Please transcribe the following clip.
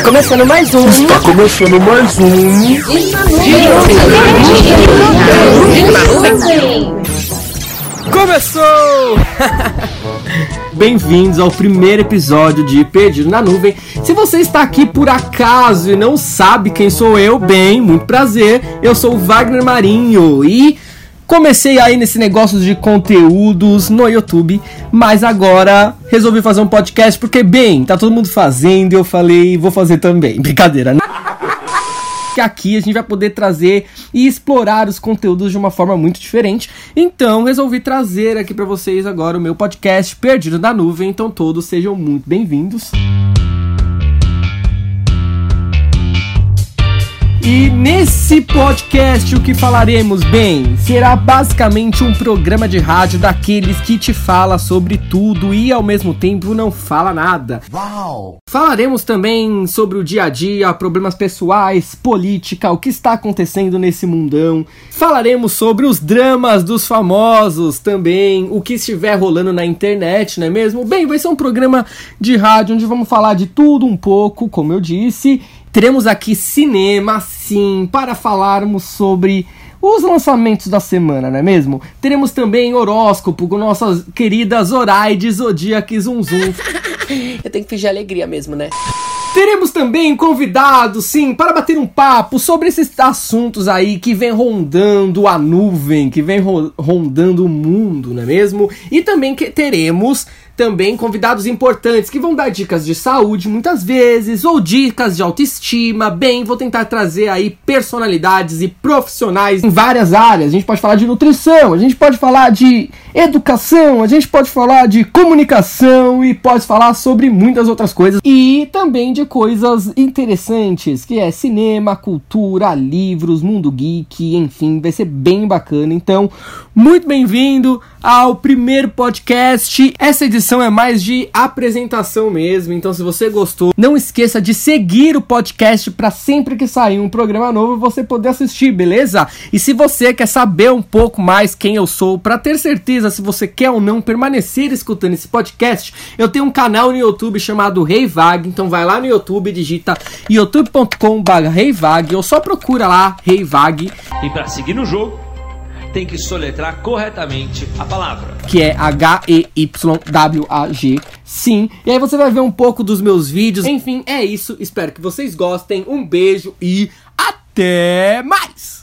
Está começando mais um. Está começando mais um. Começou! Bem-vindos ao primeiro episódio de Perdido na Nuvem. Se você está aqui por acaso e não sabe quem sou eu, bem, muito prazer. Eu sou o Wagner Marinho e comecei aí nesse negócio de conteúdos no YouTube, mas agora resolvi fazer um podcast porque, bem, tá todo mundo fazendo e eu falei, vou fazer também. Brincadeira, né? que aqui a gente vai poder trazer e explorar os conteúdos de uma forma muito diferente. Então, resolvi trazer aqui para vocês agora o meu podcast Perdido na Nuvem. Então, todos sejam muito bem-vindos. E nesse podcast o que falaremos bem será basicamente um programa de rádio daqueles que te fala sobre tudo e ao mesmo tempo não fala nada. Uau! Falaremos também sobre o dia a dia, problemas pessoais, política, o que está acontecendo nesse mundão. Falaremos sobre os dramas dos famosos também, o que estiver rolando na internet, não é mesmo? Bem, vai ser um programa de rádio onde vamos falar de tudo um pouco, como eu disse. Teremos aqui cinema, sim, para falarmos sobre os lançamentos da semana, não é mesmo? Teremos também horóscopo com nossas queridas Zoraide, Zodíaco e Zum Zum. Eu tenho que fingir alegria mesmo, né? Teremos também convidados, sim, para bater um papo sobre esses assuntos aí que vem rondando a nuvem, que vem ro rondando o mundo, não é mesmo? E também que teremos também convidados importantes que vão dar dicas de saúde muitas vezes ou dicas de autoestima. Bem, vou tentar trazer aí personalidades e profissionais em várias áreas. A gente pode falar de nutrição, a gente pode falar de educação, a gente pode falar de comunicação e pode falar sobre muitas outras coisas e também de coisas interessantes, que é cinema, cultura, livros, mundo geek, enfim, vai ser bem bacana. Então, muito bem-vindo ao primeiro podcast. Essa edição é mais de apresentação mesmo, então se você gostou, não esqueça de seguir o podcast para sempre que sair um programa novo você poder assistir, beleza? E se você quer saber um pouco mais quem eu sou, para ter certeza se você quer ou não permanecer escutando esse podcast, eu tenho um canal no YouTube chamado Rei hey Vag, então vai lá no YouTube, digita youtube.com/reivag ou só procura lá Rei hey Vag. E para seguir no jogo tem que soletrar corretamente a palavra. Que é H-E-Y-W-A-G. Sim. E aí você vai ver um pouco dos meus vídeos. Enfim, é isso. Espero que vocês gostem. Um beijo e até mais!